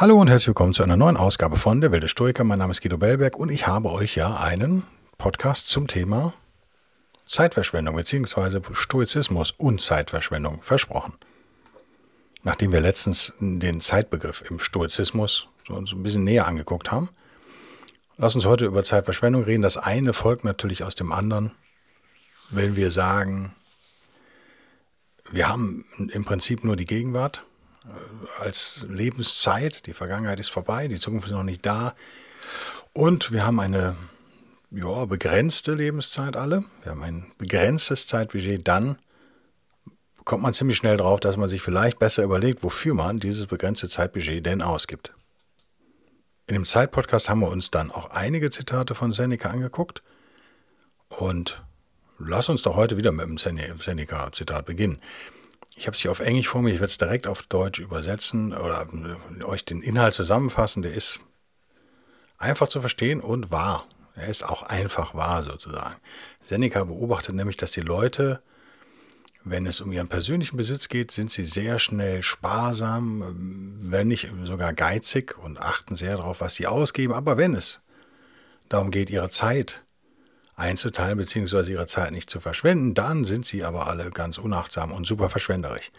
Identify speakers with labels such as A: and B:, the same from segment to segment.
A: Hallo und herzlich willkommen zu einer neuen Ausgabe von Der Wilde Stoiker. Mein Name ist Guido Bellberg und ich habe euch ja einen Podcast zum Thema Zeitverschwendung bzw. Stoizismus und Zeitverschwendung versprochen. Nachdem wir letztens den Zeitbegriff im Stoizismus uns ein bisschen näher angeguckt haben, lass uns heute über Zeitverschwendung reden. Das eine folgt natürlich aus dem anderen, wenn wir sagen, wir haben im Prinzip nur die Gegenwart als Lebenszeit. Die Vergangenheit ist vorbei, die Zukunft ist noch nicht da. Und wir haben eine ja, begrenzte Lebenszeit alle. Wir haben ein begrenztes Zeitbudget. Dann kommt man ziemlich schnell drauf, dass man sich vielleicht besser überlegt, wofür man dieses begrenzte Zeitbudget denn ausgibt. In dem Zeitpodcast haben wir uns dann auch einige Zitate von Seneca angeguckt. Und lass uns doch heute wieder mit dem Seneca-Zitat beginnen. Ich habe es hier auf Englisch vor mir, ich werde es direkt auf Deutsch übersetzen oder äh, euch den Inhalt zusammenfassen. Der ist einfach zu verstehen und wahr. Er ist auch einfach wahr sozusagen. Seneca beobachtet nämlich, dass die Leute, wenn es um ihren persönlichen Besitz geht, sind sie sehr schnell sparsam, wenn nicht sogar geizig und achten sehr darauf, was sie ausgeben. Aber wenn es darum geht, ihre Zeit einzuteilen bzw. ihre Zeit nicht zu verschwenden, dann sind sie aber alle ganz unachtsam und super verschwenderisch.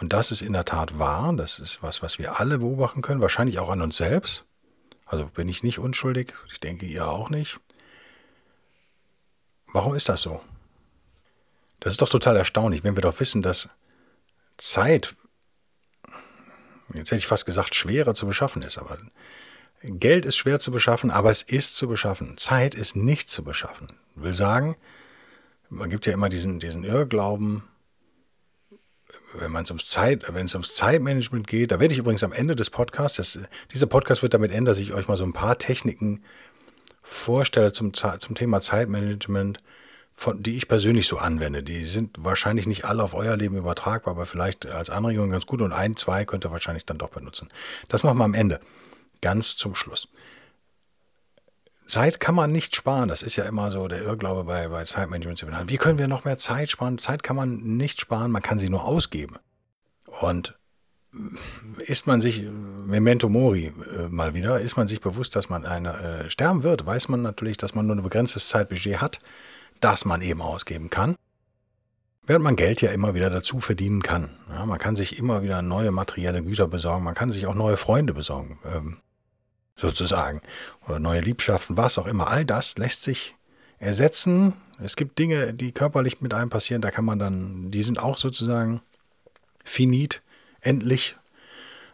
A: Und das ist in der Tat wahr, das ist was, was wir alle beobachten können, wahrscheinlich auch an uns selbst. Also bin ich nicht unschuldig, ich denke ihr auch nicht. Warum ist das so? Das ist doch total erstaunlich, wenn wir doch wissen, dass Zeit, jetzt hätte ich fast gesagt, schwerer zu beschaffen ist, aber Geld ist schwer zu beschaffen, aber es ist zu beschaffen. Zeit ist nicht zu beschaffen. Will sagen, man gibt ja immer diesen, diesen Irrglauben, wenn es ums Zeit, ums Zeitmanagement geht, da werde ich übrigens am Ende des Podcasts, das, dieser Podcast wird damit enden, dass ich euch mal so ein paar Techniken vorstelle zum, zum Thema Zeitmanagement, von, die ich persönlich so anwende. Die sind wahrscheinlich nicht alle auf euer Leben übertragbar, aber vielleicht als Anregung ganz gut und ein, zwei könnt ihr wahrscheinlich dann doch benutzen. Das machen wir am Ende ganz zum Schluss. Zeit kann man nicht sparen. Das ist ja immer so der Irrglaube bei, bei Zeitmanagement-Seminaren. Wie können wir noch mehr Zeit sparen? Zeit kann man nicht sparen, man kann sie nur ausgeben. Und ist man sich, Memento Mori äh, mal wieder, ist man sich bewusst, dass man eine, äh, sterben wird, weiß man natürlich, dass man nur ein begrenztes Zeitbudget hat, das man eben ausgeben kann. Während man Geld ja immer wieder dazu verdienen kann. Ja, man kann sich immer wieder neue materielle Güter besorgen, man kann sich auch neue Freunde besorgen. Ähm, sozusagen. Oder neue Liebschaften, was auch immer. All das lässt sich ersetzen. Es gibt Dinge, die körperlich mit einem passieren, da kann man dann, die sind auch sozusagen finit, endlich.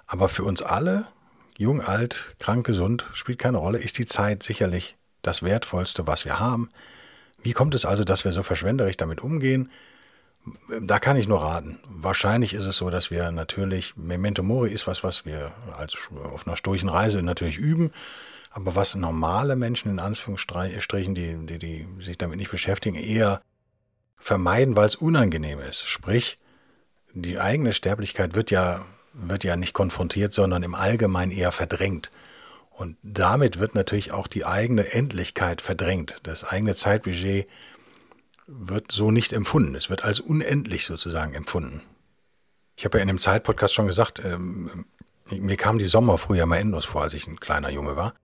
A: Aber für uns alle, jung, alt, krank, gesund, spielt keine Rolle, ist die Zeit sicherlich das Wertvollste, was wir haben. Wie kommt es also, dass wir so verschwenderisch damit umgehen? Da kann ich nur raten. Wahrscheinlich ist es so, dass wir natürlich, Memento Mori ist was, was wir als auf einer stoischen Reise natürlich üben, aber was normale Menschen in Anführungsstrichen, die, die, die sich damit nicht beschäftigen, eher vermeiden, weil es unangenehm ist. Sprich, die eigene Sterblichkeit wird ja, wird ja nicht konfrontiert, sondern im Allgemeinen eher verdrängt. Und damit wird natürlich auch die eigene Endlichkeit verdrängt. Das eigene Zeitbudget wird so nicht empfunden. Es wird als unendlich sozusagen empfunden. Ich habe ja in dem Zeitpodcast schon gesagt, ähm, mir kamen die Sommer früher mal endlos vor, als ich ein kleiner Junge war.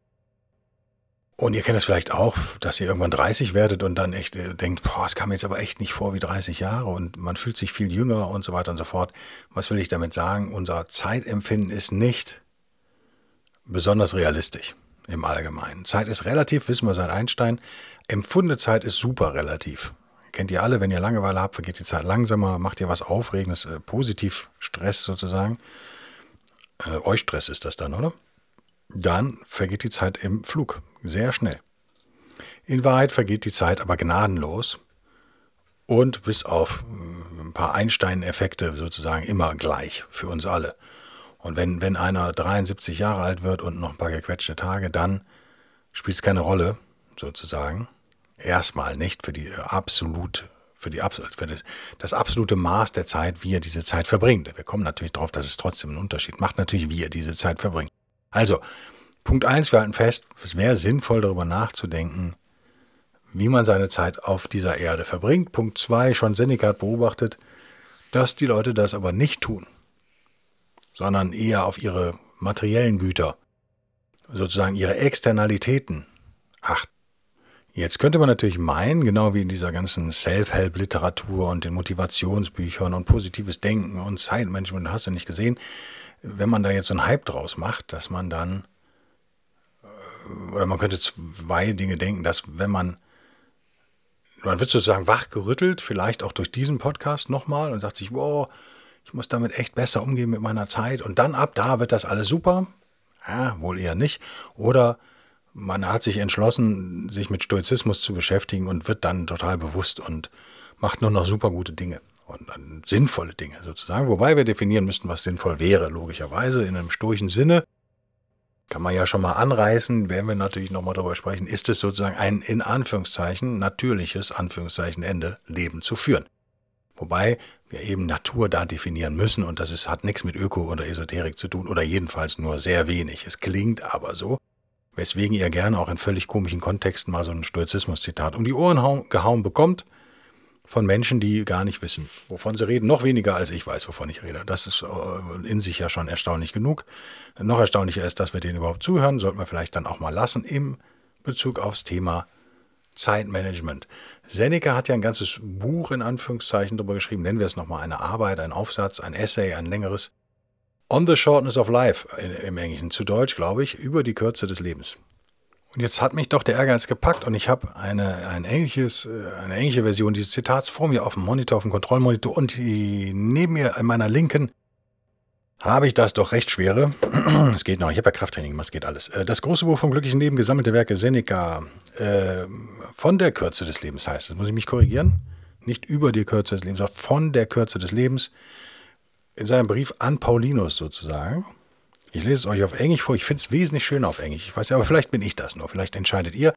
A: Und ihr kennt es vielleicht auch, dass ihr irgendwann 30 werdet und dann echt äh, denkt, boah, es kam jetzt aber echt nicht vor wie 30 Jahre und man fühlt sich viel jünger und so weiter und so fort. Was will ich damit sagen? Unser Zeitempfinden ist nicht besonders realistisch im Allgemeinen. Zeit ist relativ, wissen wir seit Einstein. Empfundene Zeit ist super relativ. Kennt ihr alle, wenn ihr Langeweile habt, vergeht die Zeit langsamer, macht ihr was Aufregendes, äh, positiv Stress sozusagen. Äh, euch Stress ist das dann, oder? Dann vergeht die Zeit im Flug sehr schnell. In Wahrheit vergeht die Zeit aber gnadenlos und bis auf äh, ein paar Einstein-Effekte sozusagen immer gleich für uns alle. Und wenn, wenn einer 73 Jahre alt wird und noch ein paar gequetschte Tage, dann spielt es keine Rolle, sozusagen. Erstmal nicht für die absolut, für, die, für das, das absolute Maß der Zeit, wie er diese Zeit verbringt. Wir kommen natürlich darauf, dass es trotzdem einen Unterschied macht, natürlich, wie er diese Zeit verbringt. Also, Punkt eins: wir halten fest, es wäre sinnvoll, darüber nachzudenken, wie man seine Zeit auf dieser Erde verbringt. Punkt zwei: schon Seneca hat beobachtet, dass die Leute das aber nicht tun, sondern eher auf ihre materiellen Güter, sozusagen ihre Externalitäten achten. Jetzt könnte man natürlich meinen, genau wie in dieser ganzen Self-Help-Literatur und den Motivationsbüchern und positives Denken und Zeitmanagement, hast du nicht gesehen, wenn man da jetzt so einen Hype draus macht, dass man dann, äh, oder man könnte zwei Dinge denken, dass wenn man, man wird sozusagen wachgerüttelt, vielleicht auch durch diesen Podcast nochmal und sagt sich, wow, ich muss damit echt besser umgehen mit meiner Zeit und dann ab da wird das alles super. Ja, wohl eher nicht. Oder man hat sich entschlossen, sich mit Stoizismus zu beschäftigen und wird dann total bewusst und macht nur noch super gute Dinge und sinnvolle Dinge sozusagen. Wobei wir definieren müssten, was sinnvoll wäre, logischerweise in einem stoischen Sinne. Kann man ja schon mal anreißen, werden wir natürlich nochmal darüber sprechen, ist es sozusagen ein in Anführungszeichen natürliches Anführungszeichen Ende Leben zu führen. Wobei wir eben Natur da definieren müssen und das ist, hat nichts mit Öko oder Esoterik zu tun oder jedenfalls nur sehr wenig. Es klingt aber so weswegen ihr gerne auch in völlig komischen Kontexten mal so ein Stoizismus-Zitat um die Ohren gehauen bekommt von Menschen, die gar nicht wissen, wovon sie reden. Noch weniger als ich weiß, wovon ich rede. Das ist äh, in sich ja schon erstaunlich genug. Noch erstaunlicher ist, dass wir denen überhaupt zuhören. Sollten wir vielleicht dann auch mal lassen im Bezug aufs Thema Zeitmanagement. Seneca hat ja ein ganzes Buch in Anführungszeichen darüber geschrieben. Nennen wir es nochmal eine Arbeit, ein Aufsatz, ein Essay, ein längeres On the Shortness of Life im Englischen, zu Deutsch, glaube ich, über die Kürze des Lebens. Und jetzt hat mich doch der Ehrgeiz gepackt und ich habe eine, ein englisches, äh, eine englische Version dieses Zitats vor mir auf dem Monitor, auf dem Kontrollmonitor und die, neben mir in meiner linken habe ich das doch recht schwere. Es geht noch, ich habe ja Krafttraining gemacht, es geht alles. Äh, das große Buch vom glücklichen Leben, gesammelte Werke Seneca, äh, von der Kürze des Lebens heißt es. Muss ich mich korrigieren? Nicht über die Kürze des Lebens, sondern von der Kürze des Lebens in seinem Brief an Paulinus sozusagen. Ich lese es euch auf Englisch vor. Ich finde es wesentlich schöner auf Englisch. Ich weiß ja, aber vielleicht bin ich das nur. Vielleicht entscheidet ihr.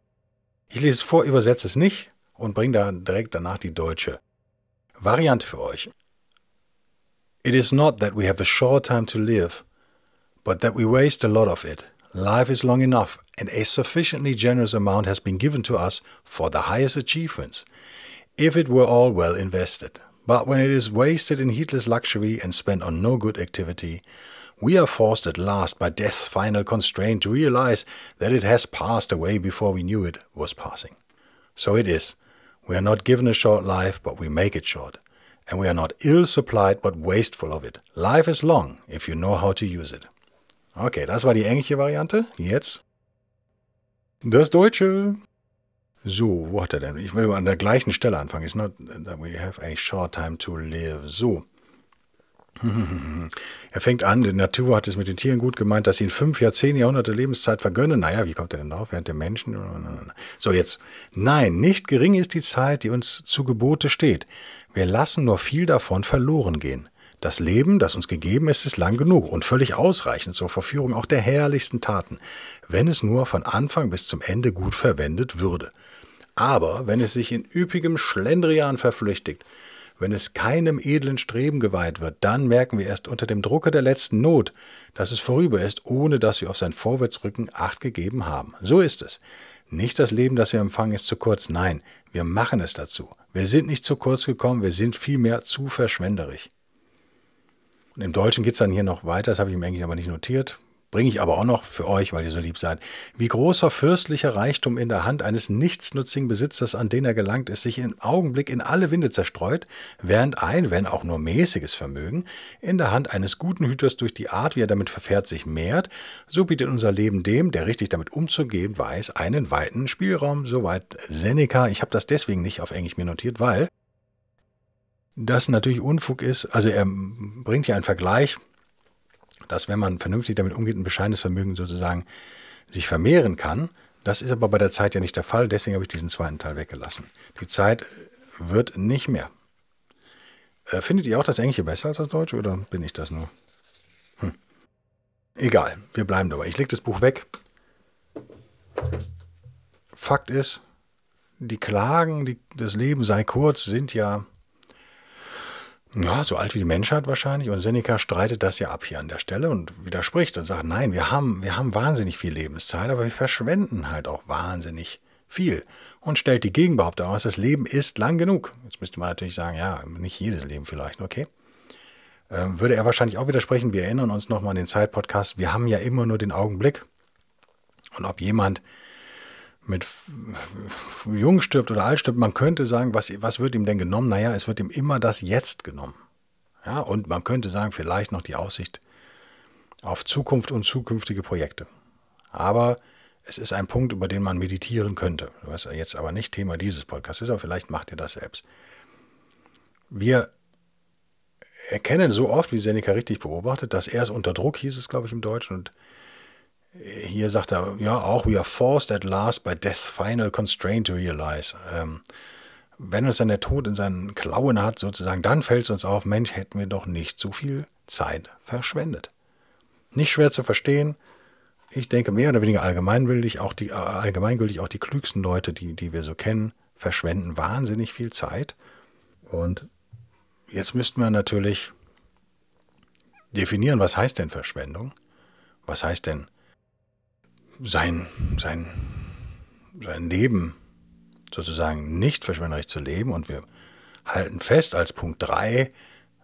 A: Ich lese es vor, übersetze es nicht und bringe da direkt danach die deutsche Variante für euch. It is not that we have a short time to live, but that we waste a lot of it. Life is long enough, and a sufficiently generous amount has been given to us for the highest achievements, if it were all well invested. But when it is wasted in heedless luxury and spent on no good activity, we are forced at last by death's final constraint to realize that it has passed away before we knew it was passing. So it is. We are not given a short life, but we make it short. And we are not ill supplied, but wasteful of it. Life is long, if you know how to use it. Okay, das war die englische Variante. Jetzt das Deutsche. So, wo hat er denn? Ich will an der gleichen Stelle anfangen. It's not that we have a short time to live. So. Er fängt an, die Natur hat es mit den Tieren gut gemeint, dass sie in fünf Jahr, zehn Jahrhunderte Lebenszeit vergönnen. Naja, wie kommt er denn drauf? Während der Menschen? So, jetzt. Nein, nicht gering ist die Zeit, die uns zu Gebote steht. Wir lassen nur viel davon verloren gehen. Das Leben, das uns gegeben ist, ist lang genug und völlig ausreichend zur Verführung auch der herrlichsten Taten, wenn es nur von Anfang bis zum Ende gut verwendet würde. Aber wenn es sich in üppigem Schlendrian verflüchtigt, wenn es keinem edlen Streben geweiht wird, dann merken wir erst unter dem Drucke der letzten Not, dass es vorüber ist, ohne dass wir auf sein Vorwärtsrücken Acht gegeben haben. So ist es. Nicht das Leben, das wir empfangen, ist zu kurz. Nein, wir machen es dazu. Wir sind nicht zu kurz gekommen, wir sind vielmehr zu verschwenderisch. Und im Deutschen geht es dann hier noch weiter, das habe ich im Englischen aber nicht notiert bringe ich aber auch noch für euch, weil ihr so lieb seid. Wie großer fürstlicher Reichtum in der Hand eines nichtsnutzigen Besitzers, an den er gelangt ist, sich im Augenblick in alle Winde zerstreut, während ein, wenn auch nur mäßiges Vermögen, in der Hand eines guten Hüters durch die Art, wie er damit verfährt, sich mehrt, so bietet unser Leben dem, der richtig damit umzugehen weiß, einen weiten Spielraum, soweit Seneca. Ich habe das deswegen nicht auf Englisch mir notiert, weil das natürlich Unfug ist. Also er bringt hier einen Vergleich dass wenn man vernünftig damit umgeht, ein bescheidenes Vermögen sozusagen sich vermehren kann. Das ist aber bei der Zeit ja nicht der Fall, deswegen habe ich diesen zweiten Teil weggelassen. Die Zeit wird nicht mehr. Äh, findet ihr auch das Englische besser als das Deutsche oder bin ich das nur? Hm. Egal, wir bleiben dabei. Ich lege das Buch weg. Fakt ist, die Klagen, die, das Leben sei kurz, sind ja, ja so alt wie die Menschheit wahrscheinlich. Und Seneca streitet das ja ab hier an der Stelle und widerspricht und sagt, nein, wir haben, wir haben wahnsinnig viel Lebenszeit, aber wir verschwenden halt auch wahnsinnig viel. Und stellt die Gegenbehauptung aus, das Leben ist lang genug. Jetzt müsste man natürlich sagen, ja, nicht jedes Leben vielleicht, okay. Ähm, würde er wahrscheinlich auch widersprechen. Wir erinnern uns nochmal an den Zeitpodcast. Wir haben ja immer nur den Augenblick. Und ob jemand mit jung stirbt oder alt stirbt, man könnte sagen, was, was wird ihm denn genommen? Naja, es wird ihm immer das Jetzt genommen. Ja, und man könnte sagen, vielleicht noch die Aussicht auf Zukunft und zukünftige Projekte. Aber es ist ein Punkt, über den man meditieren könnte, was jetzt aber nicht Thema dieses Podcasts ist, aber vielleicht macht ihr das selbst. Wir erkennen so oft, wie Seneca richtig beobachtet, dass er ist unter Druck, hieß es, glaube ich, im Deutschen, und hier sagt er, ja, auch, we are forced at last by death's final constraint to realize. Ähm, wenn uns dann der Tod in seinen Klauen hat, sozusagen, dann fällt es uns auf, Mensch, hätten wir doch nicht so viel Zeit verschwendet. Nicht schwer zu verstehen. Ich denke, mehr oder weniger allgemeingültig, auch die, äh, allgemeingültig auch die klügsten Leute, die, die wir so kennen, verschwenden wahnsinnig viel Zeit. Und jetzt müssten wir natürlich definieren, was heißt denn Verschwendung? Was heißt denn sein, sein, sein Leben sozusagen nicht verschwenderisch zu leben. Und wir halten fest als Punkt 3,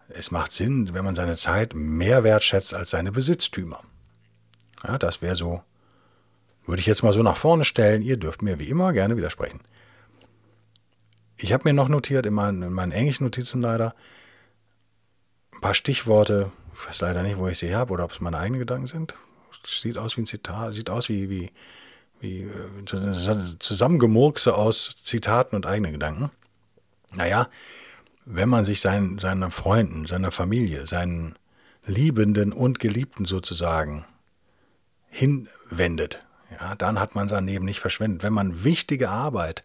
A: es macht Sinn, wenn man seine Zeit mehr wertschätzt als seine Besitztümer. Ja, das wäre so, würde ich jetzt mal so nach vorne stellen. Ihr dürft mir wie immer gerne widersprechen. Ich habe mir noch notiert, in meinen, in meinen englischen Notizen leider, ein paar Stichworte. Ich weiß leider nicht, wo ich sie habe oder ob es meine eigenen Gedanken sind sieht aus wie ein Zitat, sieht aus wie, wie, wie äh, Zusammengemurkse aus Zitaten und eigenen Gedanken. Naja, wenn man sich seinen, seinen Freunden, seiner Familie, seinen Liebenden und Geliebten sozusagen hinwendet, ja, dann hat man sein Leben nicht verschwendet. Wenn man wichtige Arbeit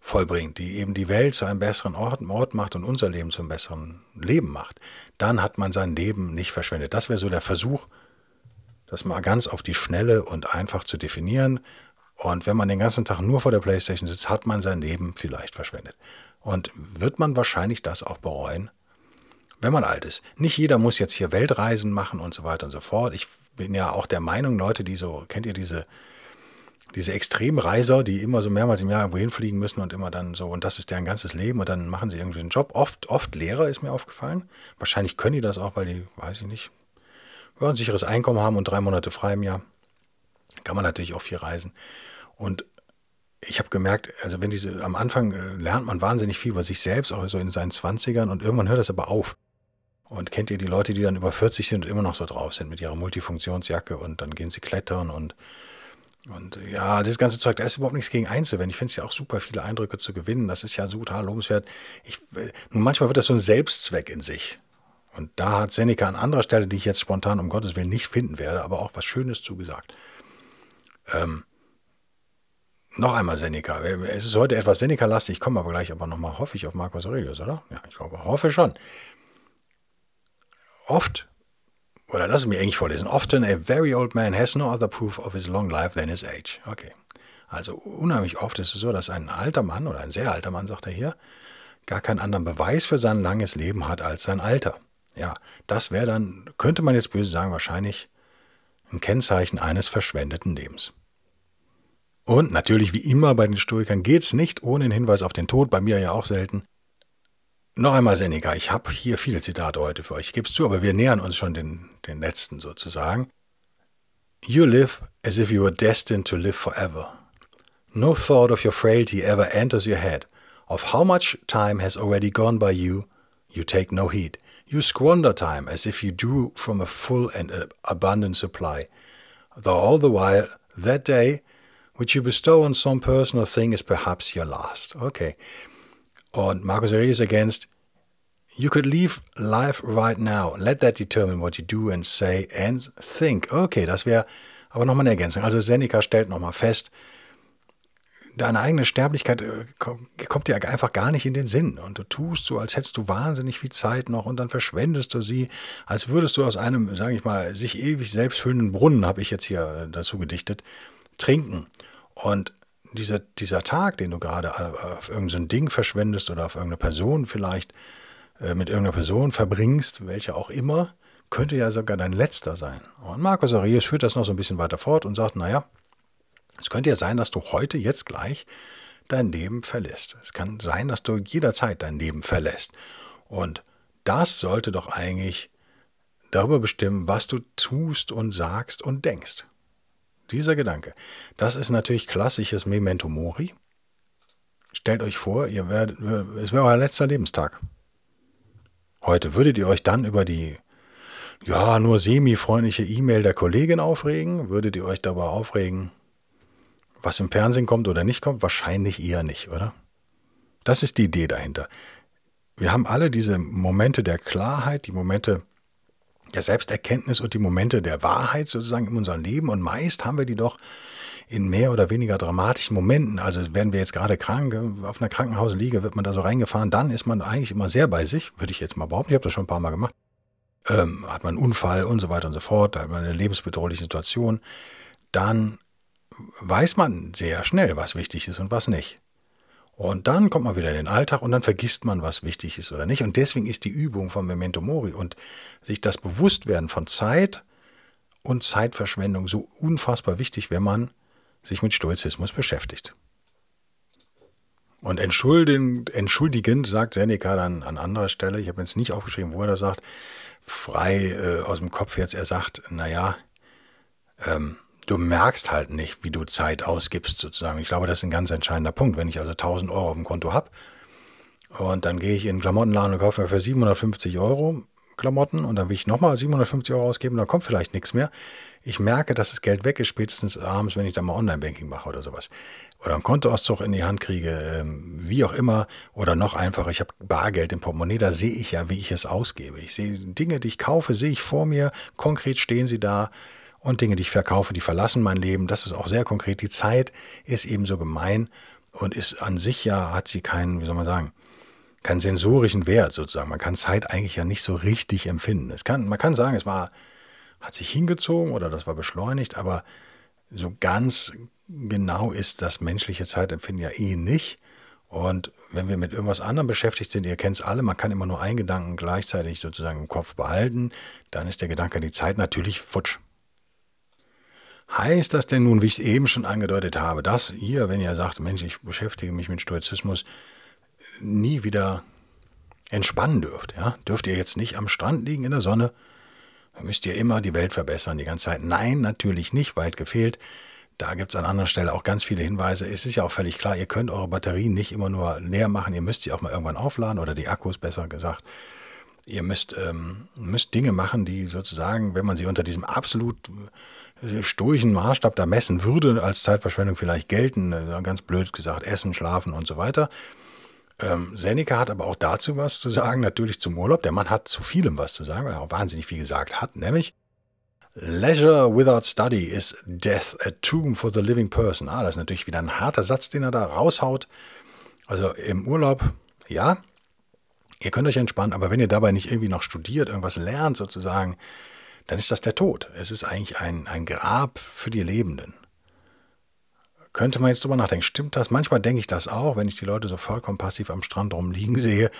A: vollbringt, die eben die Welt zu einem besseren Ort, Ort macht und unser Leben zum besseren Leben macht, dann hat man sein Leben nicht verschwendet. Das wäre so der Versuch, das mal ganz auf die Schnelle und einfach zu definieren. Und wenn man den ganzen Tag nur vor der Playstation sitzt, hat man sein Leben vielleicht verschwendet. Und wird man wahrscheinlich das auch bereuen, wenn man alt ist. Nicht jeder muss jetzt hier Weltreisen machen und so weiter und so fort. Ich bin ja auch der Meinung, Leute, die so, kennt ihr diese, diese Extremreiser, die immer so mehrmals im Jahr irgendwo hinfliegen müssen und immer dann so, und das ist deren ganzes Leben und dann machen sie irgendwie einen Job. Oft, oft Lehrer ist mir aufgefallen. Wahrscheinlich können die das auch, weil die, weiß ich nicht, ja, ein sicheres Einkommen haben und drei Monate frei im Jahr, kann man natürlich auch viel reisen. Und ich habe gemerkt, also wenn diese, am Anfang äh, lernt man wahnsinnig viel über sich selbst, auch so in seinen Zwanzigern und irgendwann hört das aber auf. Und kennt ihr die Leute, die dann über 40 sind und immer noch so drauf sind mit ihrer Multifunktionsjacke und dann gehen sie klettern und, und ja, das ganze Zeug, da ist überhaupt nichts gegen einzuwenden. Ich finde es ja auch super, viele Eindrücke zu gewinnen. Das ist ja so total lobenswert. Ich, äh, nun, manchmal wird das so ein Selbstzweck in sich. Und da hat Seneca an anderer Stelle, die ich jetzt spontan um Gottes Willen nicht finden werde, aber auch was Schönes zugesagt. Ähm, noch einmal Seneca. Es ist heute etwas Seneca-lastig, ich komme aber gleich aber nochmal, hoffe ich, auf Marcus Aurelius, oder? Ja, ich glaube, hoffe schon. Oft, oder lass es mir eigentlich vorlesen, often a very old man has no other proof of his long life than his age. Okay. Also unheimlich oft ist es so, dass ein alter Mann oder ein sehr alter Mann, sagt er hier, gar keinen anderen Beweis für sein langes Leben hat als sein Alter. Ja, das wäre dann, könnte man jetzt böse sagen, wahrscheinlich ein Kennzeichen eines verschwendeten Lebens. Und natürlich, wie immer bei den Stoikern, geht es nicht ohne den Hinweis auf den Tod, bei mir ja auch selten. Noch einmal Seneca, ich habe hier viele Zitate heute für euch, ich gebe es zu, aber wir nähern uns schon den, den letzten sozusagen. You live as if you were destined to live forever. No thought of your frailty ever enters your head. Of how much time has already gone by you, you take no heed. You squander time as if you drew from a full and abundant supply, though all the while that day which you bestow on some person or thing is perhaps your last. Okay. Und Marcus Aurelius against you could leave life right now. Let that determine what you do and say and think. Okay, das wäre aber nochmal eine Ergänzung. Also Seneca stellt nochmal fest, deine eigene Sterblichkeit äh, kommt dir einfach gar nicht in den Sinn. Und du tust so, als hättest du wahnsinnig viel Zeit noch und dann verschwendest du sie, als würdest du aus einem, sage ich mal, sich ewig selbst füllenden Brunnen, habe ich jetzt hier äh, dazu gedichtet, trinken. Und dieser, dieser Tag, den du gerade auf irgendein Ding verschwendest oder auf irgendeine Person vielleicht äh, mit irgendeiner Person verbringst, welche auch immer, könnte ja sogar dein letzter sein. Und Markus Aurelius führt das noch so ein bisschen weiter fort und sagt, naja, es könnte ja sein, dass du heute, jetzt gleich, dein Leben verlässt. Es kann sein, dass du jederzeit dein Leben verlässt. Und das sollte doch eigentlich darüber bestimmen, was du tust und sagst und denkst. Dieser Gedanke, das ist natürlich klassisches Memento Mori. Stellt euch vor, ihr werdet, es wäre euer letzter Lebenstag. Heute würdet ihr euch dann über die ja, nur semi-freundliche E-Mail der Kollegin aufregen? Würdet ihr euch dabei aufregen, was im Fernsehen kommt oder nicht kommt? Wahrscheinlich eher nicht, oder? Das ist die Idee dahinter. Wir haben alle diese Momente der Klarheit, die Momente der Selbsterkenntnis und die Momente der Wahrheit sozusagen in unserem Leben. Und meist haben wir die doch in mehr oder weniger dramatischen Momenten. Also werden wir jetzt gerade krank, auf einer Krankenhausliege wird man da so reingefahren, dann ist man eigentlich immer sehr bei sich, würde ich jetzt mal behaupten. Ich habe das schon ein paar Mal gemacht. Ähm, hat man einen Unfall und so weiter und so fort, da hat man eine lebensbedrohliche Situation. Dann weiß man sehr schnell, was wichtig ist und was nicht. Und dann kommt man wieder in den Alltag und dann vergisst man, was wichtig ist oder nicht. Und deswegen ist die Übung von Memento Mori und sich das Bewusstwerden von Zeit und Zeitverschwendung so unfassbar wichtig, wenn man sich mit Stoizismus beschäftigt. Und entschuldigend, entschuldigend sagt Seneca dann an anderer Stelle, ich habe jetzt nicht aufgeschrieben, wo er das sagt, frei äh, aus dem Kopf jetzt, er sagt, naja, ähm, du merkst halt nicht, wie du Zeit ausgibst sozusagen. Ich glaube, das ist ein ganz entscheidender Punkt. Wenn ich also 1000 Euro auf dem Konto habe und dann gehe ich in den Klamottenladen und kaufe mir für 750 Euro Klamotten und dann will ich nochmal 750 Euro ausgeben, dann kommt vielleicht nichts mehr. Ich merke, dass das Geld weg ist, spätestens abends, wenn ich dann mal Online-Banking mache oder sowas. Oder einen Kontoauszug in die Hand kriege, ähm, wie auch immer. Oder noch einfacher, ich habe Bargeld im Portemonnaie, da sehe ich ja, wie ich es ausgebe. Ich sehe Dinge, die ich kaufe, sehe ich vor mir, konkret stehen sie da und Dinge, die ich verkaufe, die verlassen mein Leben. Das ist auch sehr konkret. Die Zeit ist ebenso gemein und ist an sich ja, hat sie keinen, wie soll man sagen, keinen sensorischen Wert sozusagen. Man kann Zeit eigentlich ja nicht so richtig empfinden. Es kann, man kann sagen, es war, hat sich hingezogen oder das war beschleunigt, aber so ganz genau ist das menschliche Zeitempfinden ja eh nicht. Und wenn wir mit irgendwas anderem beschäftigt sind, ihr kennt es alle, man kann immer nur einen Gedanken gleichzeitig sozusagen im Kopf behalten, dann ist der Gedanke an die Zeit natürlich futsch. Heißt das denn nun, wie ich es eben schon angedeutet habe, dass ihr, wenn ihr sagt, Mensch, ich beschäftige mich mit Stoizismus, nie wieder entspannen dürft? Ja? Dürft ihr jetzt nicht am Strand liegen in der Sonne? Dann müsst ihr immer die Welt verbessern die ganze Zeit. Nein, natürlich nicht, weit gefehlt. Da gibt es an anderer Stelle auch ganz viele Hinweise. Es ist ja auch völlig klar, ihr könnt eure Batterien nicht immer nur leer machen, ihr müsst sie auch mal irgendwann aufladen oder die Akkus besser gesagt. Ihr müsst, ähm, müsst Dinge machen, die sozusagen, wenn man sie unter diesem absolut stoischen Maßstab da messen würde, als Zeitverschwendung vielleicht gelten, äh, ganz blöd gesagt, essen, schlafen und so weiter. Ähm, Seneca hat aber auch dazu was zu sagen, natürlich zum Urlaub. Der Mann hat zu vielem was zu sagen, weil er auch wahnsinnig viel gesagt hat, nämlich Leisure without study is death, a tomb for the living person. Ah, das ist natürlich wieder ein harter Satz, den er da raushaut. Also im Urlaub, ja, ihr könnt euch entspannen, aber wenn ihr dabei nicht irgendwie noch studiert, irgendwas lernt sozusagen, dann ist das der Tod. Es ist eigentlich ein, ein Grab für die Lebenden. Könnte man jetzt drüber nachdenken, stimmt das? Manchmal denke ich das auch, wenn ich die Leute so vollkommen passiv am Strand rumliegen sehe.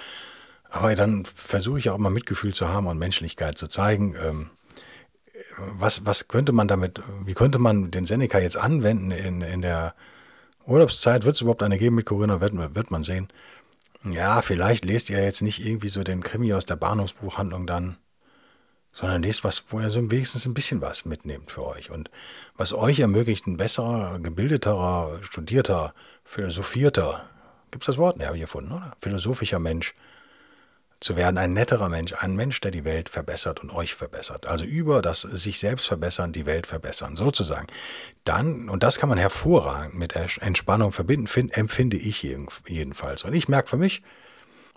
A: Aber dann versuche ich auch immer Mitgefühl zu haben und Menschlichkeit zu zeigen. Ähm, was, was könnte man damit, wie könnte man den Seneca jetzt anwenden in, in der Urlaubszeit? Wird es überhaupt eine geben mit Corinna? Wird, wird man sehen. Ja, vielleicht lest ihr jetzt nicht irgendwie so den Krimi aus der Bahnhofsbuchhandlung dann sondern lest was, wo ihr so wenigstens ein bisschen was mitnehmt für euch und was euch ermöglicht, ein besserer, gebildeterer, studierter, philosophierter, gibt es das Wort? Ne, habe ich gefunden, oder? Philosophischer Mensch zu werden, ein netterer Mensch, ein Mensch, der die Welt verbessert und euch verbessert. Also über das sich selbst verbessern, die Welt verbessern, sozusagen. Dann, und das kann man hervorragend mit Entspannung verbinden, find, empfinde ich jedenfalls. Und ich merke für mich,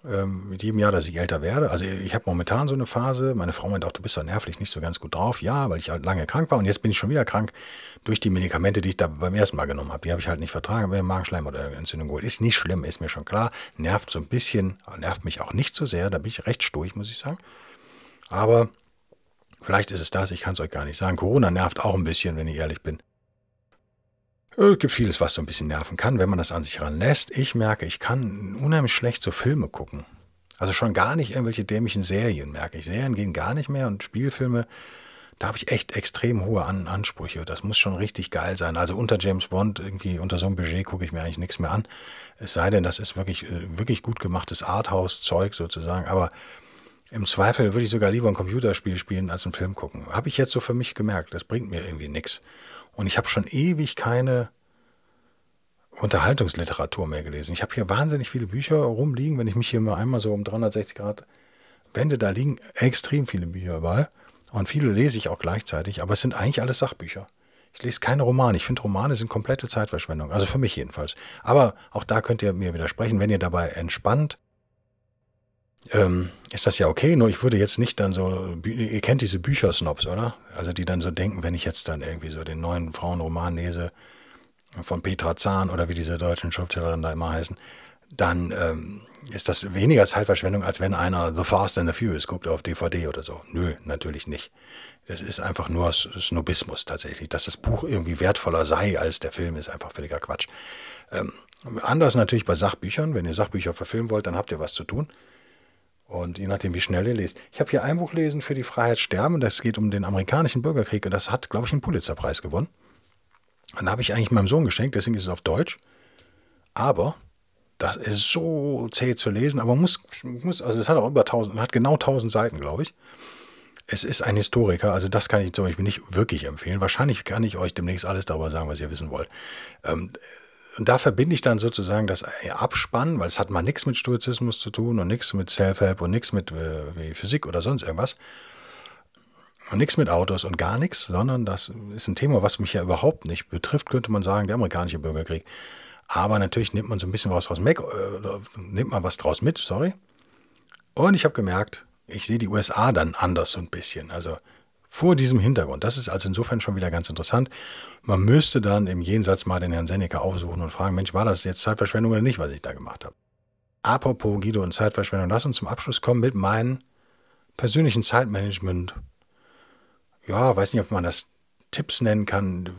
A: ähm, mit jedem Jahr, dass ich älter werde. Also ich habe momentan so eine Phase. Meine Frau meint auch, du bist ja nervlich nicht so ganz gut drauf. Ja, weil ich halt lange krank war und jetzt bin ich schon wieder krank durch die Medikamente, die ich da beim ersten Mal genommen habe. Die habe ich halt nicht vertragen, habe Magenschleim oder Entzündung geholt. Ist nicht schlimm, ist mir schon klar. Nervt so ein bisschen, nervt mich auch nicht so sehr. Da bin ich recht sturig, muss ich sagen. Aber vielleicht ist es das, ich kann es euch gar nicht sagen. Corona nervt auch ein bisschen, wenn ich ehrlich bin. Es gibt vieles, was so ein bisschen nerven kann, wenn man das an sich ranlässt. Ich merke, ich kann unheimlich schlecht so Filme gucken. Also schon gar nicht irgendwelche dämlichen Serien, merke ich. Serien gehen gar nicht mehr und Spielfilme, da habe ich echt extrem hohe an Ansprüche. Das muss schon richtig geil sein. Also unter James Bond, irgendwie unter so einem Budget gucke ich mir eigentlich nichts mehr an. Es sei denn, das ist wirklich, äh, wirklich gut gemachtes Arthouse-Zeug sozusagen. Aber im Zweifel würde ich sogar lieber ein Computerspiel spielen als einen Film gucken. Habe ich jetzt so für mich gemerkt. Das bringt mir irgendwie nichts. Und ich habe schon ewig keine Unterhaltungsliteratur mehr gelesen. Ich habe hier wahnsinnig viele Bücher rumliegen. Wenn ich mich hier mal einmal so um 360 Grad wende, da liegen extrem viele Bücher überall. Und viele lese ich auch gleichzeitig, aber es sind eigentlich alles Sachbücher. Ich lese keine Romane. Ich finde, Romane sind komplette Zeitverschwendung. Also für mich jedenfalls. Aber auch da könnt ihr mir widersprechen, wenn ihr dabei entspannt. Ähm, ist das ja okay, nur ich würde jetzt nicht dann so, ihr kennt diese Büchersnobs, oder? Also die dann so denken, wenn ich jetzt dann irgendwie so den neuen Frauenroman lese, von Petra Zahn oder wie diese deutschen Schriftstellerinnen da immer heißen, dann ähm, ist das weniger Zeitverschwendung, als wenn einer The Fast and the Furious guckt auf DVD oder so. Nö, natürlich nicht. Das ist einfach nur Snobismus tatsächlich. Dass das Buch irgendwie wertvoller sei als der Film, ist einfach völliger Quatsch. Ähm, anders natürlich bei Sachbüchern. Wenn ihr Sachbücher verfilmen wollt, dann habt ihr was zu tun. Und je nachdem, wie schnell ihr lest. Ich habe hier ein Buch lesen für die Freiheit sterben. Das geht um den amerikanischen Bürgerkrieg und das hat, glaube ich, einen Pulitzerpreis gewonnen. Und habe ich eigentlich meinem Sohn geschenkt, deswegen ist es auf Deutsch. Aber das ist so zäh zu lesen, aber muss, muss also es hat auch über 1000, hat genau 1000 Seiten, glaube ich. Es ist ein Historiker, also das kann ich zum Beispiel nicht wirklich empfehlen. Wahrscheinlich kann ich euch demnächst alles darüber sagen, was ihr wissen wollt. Ähm, und da verbinde ich dann sozusagen das Abspannen, weil es hat mal nichts mit Stoizismus zu tun und nichts mit Self-Help und nichts mit äh, Physik oder sonst irgendwas. Und nichts mit Autos und gar nichts, sondern das ist ein Thema, was mich ja überhaupt nicht betrifft, könnte man sagen, der amerikanische Bürgerkrieg. Aber natürlich nimmt man so ein bisschen was draus mit, äh, nimmt man was draus mit, sorry. Und ich habe gemerkt, ich sehe die USA dann anders so ein bisschen. Also vor diesem Hintergrund. Das ist also insofern schon wieder ganz interessant. Man müsste dann im Jenseits mal den Herrn Seneca aufsuchen und fragen, Mensch, war das jetzt Zeitverschwendung oder nicht, was ich da gemacht habe? Apropos Guido und Zeitverschwendung, lass uns zum Abschluss kommen mit meinem persönlichen Zeitmanagement. Ja, weiß nicht, ob man das Tipps nennen kann,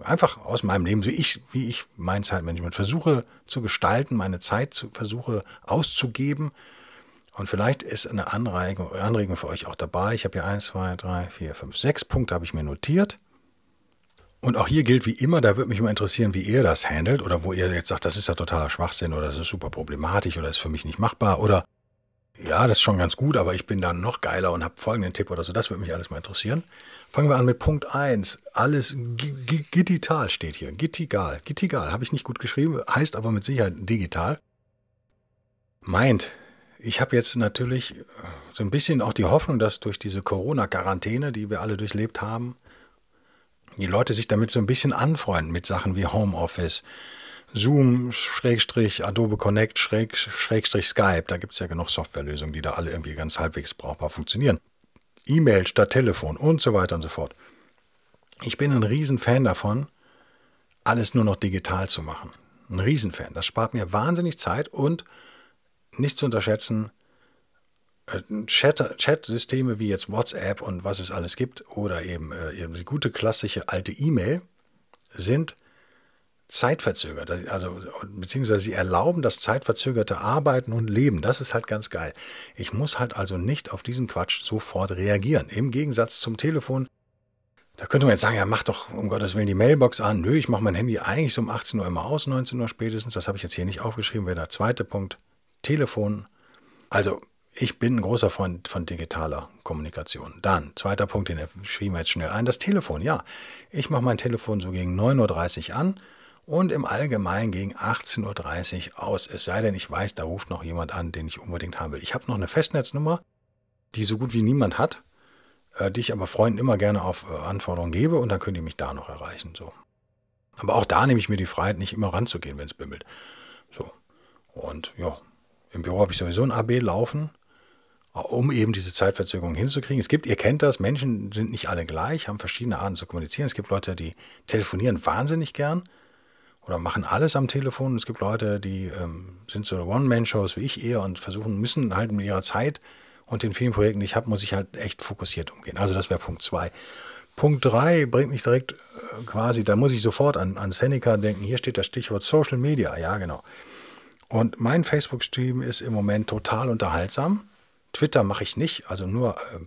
A: einfach aus meinem Leben, wie ich, wie ich mein Zeitmanagement versuche zu gestalten, meine Zeit zu, versuche auszugeben. Und vielleicht ist eine Anregung, Anregung für euch auch dabei. Ich habe hier eins, zwei, drei, vier, fünf, sechs Punkte habe ich mir notiert. Und auch hier gilt wie immer, da würde mich mal interessieren, wie ihr das handelt oder wo ihr jetzt sagt, das ist ja totaler Schwachsinn oder das ist super problematisch oder ist für mich nicht machbar oder ja, das ist schon ganz gut, aber ich bin dann noch geiler und habe folgenden Tipp oder so. Das würde mich alles mal interessieren. Fangen wir an mit Punkt 1. Alles digital steht hier. Gitigal. Gitigal. Habe ich nicht gut geschrieben, heißt aber mit Sicherheit digital. Meint, ich habe jetzt natürlich so ein bisschen auch die Hoffnung, dass durch diese Corona-Quarantäne, die wir alle durchlebt haben, die Leute sich damit so ein bisschen anfreunden mit Sachen wie Homeoffice, Zoom, Schrägstrich, Adobe Connect, Schrägstrich Skype. Da gibt es ja genug Softwarelösungen, die da alle irgendwie ganz halbwegs brauchbar funktionieren. E-Mail statt Telefon und so weiter und so fort. Ich bin ein Riesenfan davon, alles nur noch digital zu machen. Ein Riesenfan. Das spart mir wahnsinnig Zeit und nicht zu unterschätzen, äh, Chat-Systeme wie jetzt WhatsApp und was es alles gibt oder eben, äh, eben die gute klassische alte E-Mail sind zeitverzögert. Also, beziehungsweise sie erlauben das zeitverzögerte Arbeiten und Leben. Das ist halt ganz geil. Ich muss halt also nicht auf diesen Quatsch sofort reagieren. Im Gegensatz zum Telefon. Da könnte man jetzt sagen, ja, mach doch um Gottes Willen die Mailbox an. Nö, ich mache mein Handy eigentlich so um 18 Uhr immer aus, 19 Uhr spätestens. Das habe ich jetzt hier nicht aufgeschrieben. Wäre der zweite Punkt. Telefon. Also, ich bin ein großer Freund von digitaler Kommunikation. Dann, zweiter Punkt, den schrieben wir jetzt schnell ein, das Telefon. Ja, ich mache mein Telefon so gegen 9.30 Uhr an und im Allgemeinen gegen 18.30 Uhr aus. Es sei denn, ich weiß, da ruft noch jemand an, den ich unbedingt haben will. Ich habe noch eine Festnetznummer, die so gut wie niemand hat, äh, die ich aber Freunden immer gerne auf äh, Anforderungen gebe und dann könnt ihr mich da noch erreichen. So. Aber auch da nehme ich mir die Freiheit, nicht immer ranzugehen, wenn es bimmelt. So. Und ja, im Büro habe ich sowieso ein AB laufen, um eben diese Zeitverzögerung hinzukriegen. Es gibt, ihr kennt das, Menschen sind nicht alle gleich, haben verschiedene Arten zu kommunizieren. Es gibt Leute, die telefonieren wahnsinnig gern oder machen alles am Telefon. Es gibt Leute, die ähm, sind so One-Man-Shows wie ich eher und versuchen, müssen halt mit ihrer Zeit und den vielen Projekten, die ich habe, muss ich halt echt fokussiert umgehen. Also das wäre Punkt zwei. Punkt 3 bringt mich direkt äh, quasi, da muss ich sofort an, an Seneca denken. Hier steht das Stichwort Social Media. Ja, genau. Und mein Facebook-Stream ist im Moment total unterhaltsam. Twitter mache ich nicht, also nur äh,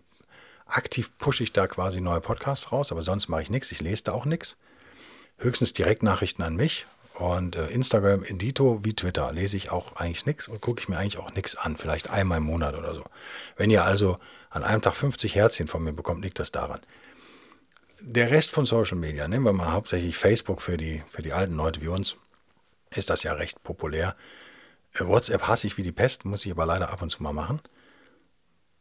A: aktiv pushe ich da quasi neue Podcasts raus, aber sonst mache ich nichts. Ich lese da auch nichts. Höchstens Direktnachrichten an mich. Und äh, Instagram Indito wie Twitter lese ich auch eigentlich nichts und gucke ich mir eigentlich auch nichts an. Vielleicht einmal im Monat oder so. Wenn ihr also an einem Tag 50 Herzchen von mir bekommt, liegt das daran. Der Rest von Social Media, nehmen wir mal hauptsächlich Facebook für die, für die alten Leute wie uns, ist das ja recht populär. Äh, WhatsApp hasse ich wie die Pest, muss ich aber leider ab und zu mal machen.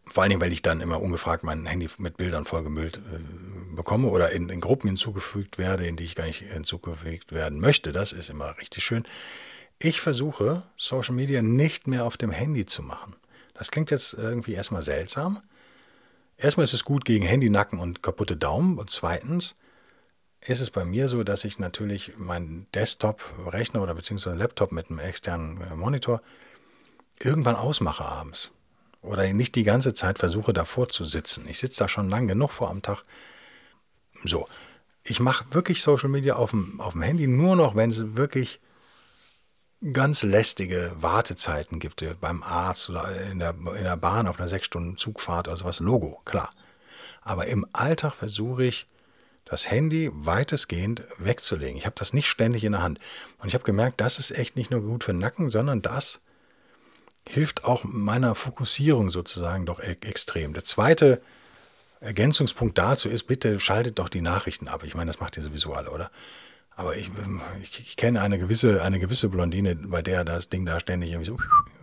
A: Vor allen Dingen, weil ich dann immer ungefragt mein Handy mit Bildern vollgemüllt äh, bekomme oder in, in, Gruppen hinzugefügt werde, in die ich gar nicht hinzugefügt werden möchte. Das ist immer richtig schön. Ich versuche, Social Media nicht mehr auf dem Handy zu machen. Das klingt jetzt irgendwie erstmal seltsam. Erstmal ist es gut gegen Handynacken und kaputte Daumen. Und zweitens ist es bei mir so, dass ich natürlich meinen Desktop-Rechner oder beziehungsweise Laptop mit einem externen äh, Monitor irgendwann ausmache abends oder nicht die ganze Zeit versuche davor zu sitzen. Ich sitze da schon lang genug vor am Tag. So, ich mache wirklich Social Media auf dem, auf dem Handy nur noch, wenn es wirklich ganz lästige Wartezeiten gibt, äh, beim Arzt oder in der, in der Bahn auf einer sechs Stunden Zugfahrt oder sowas, Logo, klar. Aber im Alltag versuche ich, das Handy weitestgehend wegzulegen. Ich habe das nicht ständig in der Hand. Und ich habe gemerkt, das ist echt nicht nur gut für den Nacken, sondern das hilft auch meiner Fokussierung sozusagen doch e extrem. Der zweite Ergänzungspunkt dazu ist, bitte schaltet doch die Nachrichten ab. Ich meine, das macht ihr sowieso alle, oder? Aber ich, ich, ich kenne eine gewisse, eine gewisse Blondine, bei der das Ding da ständig irgendwie so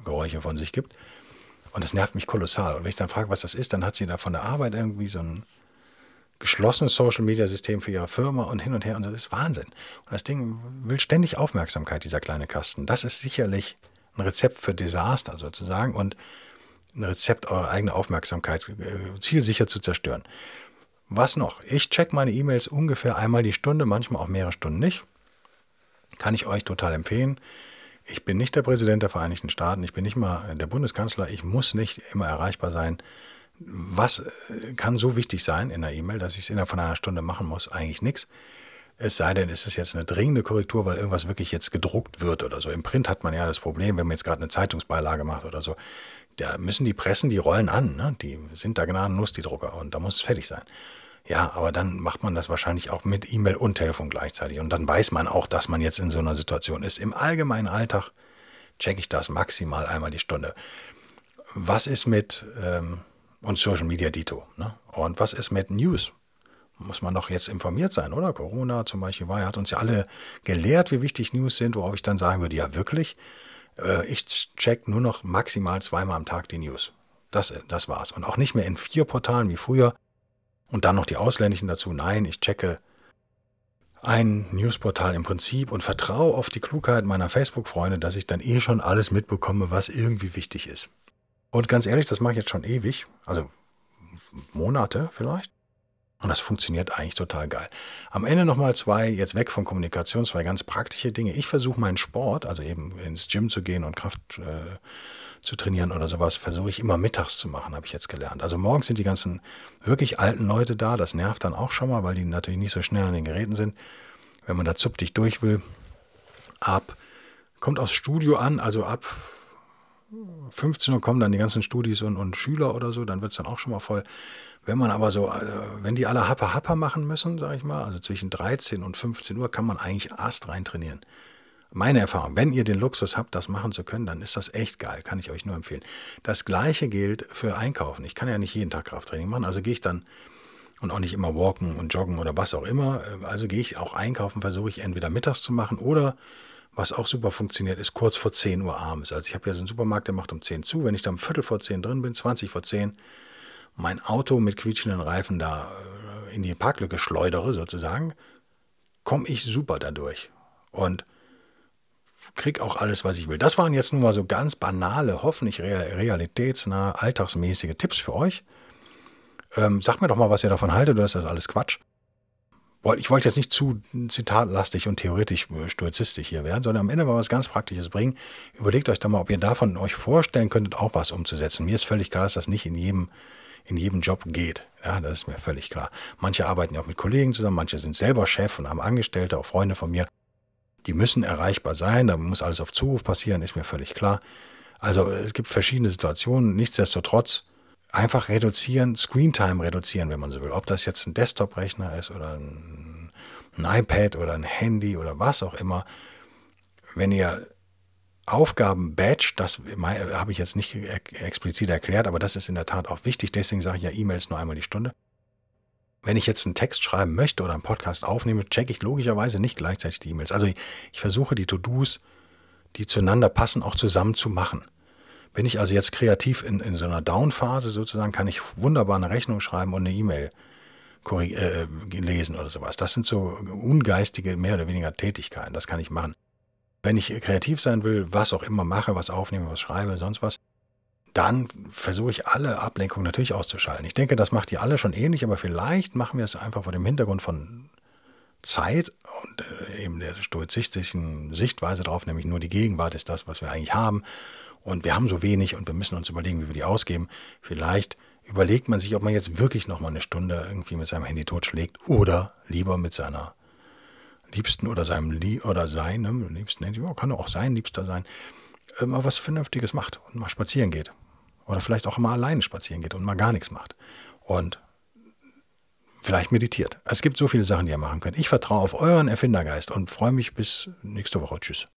A: Geräusche von sich gibt. Und das nervt mich kolossal. Und wenn ich dann frage, was das ist, dann hat sie da von der Arbeit irgendwie so ein geschlossenes Social-Media-System für ihre Firma und hin und her. Und das ist Wahnsinn. Und das Ding will ständig Aufmerksamkeit, dieser kleine Kasten. Das ist sicherlich ein Rezept für Desaster sozusagen und ein Rezept, eure eigene Aufmerksamkeit äh, zielsicher zu zerstören. Was noch? Ich check meine E-Mails ungefähr einmal die Stunde, manchmal auch mehrere Stunden nicht. Kann ich euch total empfehlen. Ich bin nicht der Präsident der Vereinigten Staaten, ich bin nicht mal der Bundeskanzler, ich muss nicht immer erreichbar sein. Was äh, kann so wichtig sein in der E-Mail, dass ich es innerhalb von einer Stunde machen muss? Eigentlich nichts. Es sei denn, es ist jetzt eine dringende Korrektur, weil irgendwas wirklich jetzt gedruckt wird oder so. Im Print hat man ja das Problem, wenn man jetzt gerade eine Zeitungsbeilage macht oder so. Da müssen die Pressen, die rollen an. Ne? Die sind da gnadenlos, die Drucker. Und da muss es fertig sein. Ja, aber dann macht man das wahrscheinlich auch mit E-Mail und Telefon gleichzeitig. Und dann weiß man auch, dass man jetzt in so einer Situation ist. Im allgemeinen Alltag checke ich das maximal einmal die Stunde. Was ist mit ähm, und Social Media Dito? Ne? Und was ist mit News? muss man doch jetzt informiert sein, oder? Corona zum Beispiel war, hat uns ja alle gelehrt, wie wichtig News sind, worauf ich dann sagen würde, ja wirklich, äh, ich check nur noch maximal zweimal am Tag die News. Das, das war's. Und auch nicht mehr in vier Portalen wie früher und dann noch die ausländischen dazu. Nein, ich checke ein Newsportal im Prinzip und vertraue auf die Klugheit meiner Facebook-Freunde, dass ich dann eh schon alles mitbekomme, was irgendwie wichtig ist. Und ganz ehrlich, das mache ich jetzt schon ewig, also Monate vielleicht. Und das funktioniert eigentlich total geil. Am Ende nochmal zwei, jetzt weg von Kommunikation, zwei ganz praktische Dinge. Ich versuche meinen Sport, also eben ins Gym zu gehen und Kraft äh, zu trainieren oder sowas, versuche ich immer mittags zu machen, habe ich jetzt gelernt. Also morgens sind die ganzen wirklich alten Leute da. Das nervt dann auch schon mal, weil die natürlich nicht so schnell an den Geräten sind. Wenn man da zupftig durch will, ab, kommt aufs Studio an, also ab 15 Uhr kommen dann die ganzen Studis und, und Schüler oder so, dann wird es dann auch schon mal voll. Wenn man aber so, also wenn die alle Happer Happer machen müssen, sage ich mal, also zwischen 13 und 15 Uhr kann man eigentlich Ast rein trainieren. Meine Erfahrung, wenn ihr den Luxus habt, das machen zu können, dann ist das echt geil, kann ich euch nur empfehlen. Das gleiche gilt für Einkaufen. Ich kann ja nicht jeden Tag Krafttraining machen, also gehe ich dann und auch nicht immer walken und joggen oder was auch immer. Also gehe ich auch einkaufen, versuche ich entweder mittags zu machen oder was auch super funktioniert, ist kurz vor 10 Uhr abends. Also ich habe ja so einen Supermarkt, der macht um 10 zu. Wenn ich da um Viertel vor 10 drin bin, 20 vor 10, mein Auto mit quietschenden Reifen da äh, in die Parklücke schleudere, sozusagen, komme ich super dadurch. Und kriege auch alles, was ich will. Das waren jetzt nur mal so ganz banale, hoffentlich realitätsnahe, alltagsmäßige Tipps für euch. Ähm, sagt mir doch mal, was ihr davon haltet, oder ist das alles Quatsch? Ich wollte jetzt nicht zu zitatlastig und theoretisch äh, stoizistisch hier werden, sondern am Ende mal was ganz Praktisches bringen. Überlegt euch doch mal, ob ihr davon euch vorstellen könntet, auch was umzusetzen. Mir ist völlig klar, dass das nicht in jedem in jedem Job geht. Ja, das ist mir völlig klar. Manche arbeiten ja auch mit Kollegen zusammen, manche sind selber Chef und haben Angestellte, auch Freunde von mir. Die müssen erreichbar sein, da muss alles auf Zuruf passieren, ist mir völlig klar. Also es gibt verschiedene Situationen. Nichtsdestotrotz einfach reduzieren, Screentime reduzieren, wenn man so will. Ob das jetzt ein Desktop-Rechner ist oder ein, ein iPad oder ein Handy oder was auch immer. Wenn ihr Aufgaben Badge, das habe ich jetzt nicht explizit erklärt, aber das ist in der Tat auch wichtig. Deswegen sage ich ja E-Mails nur einmal die Stunde. Wenn ich jetzt einen Text schreiben möchte oder einen Podcast aufnehme, checke ich logischerweise nicht gleichzeitig die E-Mails. Also ich, ich versuche die To-Dos, die zueinander passen, auch zusammen zu machen. Wenn ich also jetzt kreativ in, in so einer Down-Phase sozusagen, kann ich wunderbar eine Rechnung schreiben und eine E-Mail äh, lesen oder sowas. Das sind so ungeistige, mehr oder weniger Tätigkeiten. Das kann ich machen wenn ich kreativ sein will, was auch immer mache, was aufnehme, was schreibe, sonst was, dann versuche ich alle Ablenkungen natürlich auszuschalten. Ich denke, das macht ihr alle schon ähnlich, aber vielleicht machen wir es einfach vor dem Hintergrund von Zeit und äh, eben der stoizistischen Sichtweise darauf, nämlich nur die Gegenwart ist das, was wir eigentlich haben. Und wir haben so wenig und wir müssen uns überlegen, wie wir die ausgeben. Vielleicht überlegt man sich, ob man jetzt wirklich nochmal eine Stunde irgendwie mit seinem Handy totschlägt oder lieber mit seiner Liebsten oder seinem Lie oder seinem Liebsten, kann auch sein Liebster sein, äh, mal was Vernünftiges macht und mal spazieren geht. Oder vielleicht auch mal alleine spazieren geht und mal gar nichts macht. Und vielleicht meditiert. Es gibt so viele Sachen, die ihr machen könnt. Ich vertraue auf euren Erfindergeist und freue mich bis nächste Woche. Tschüss.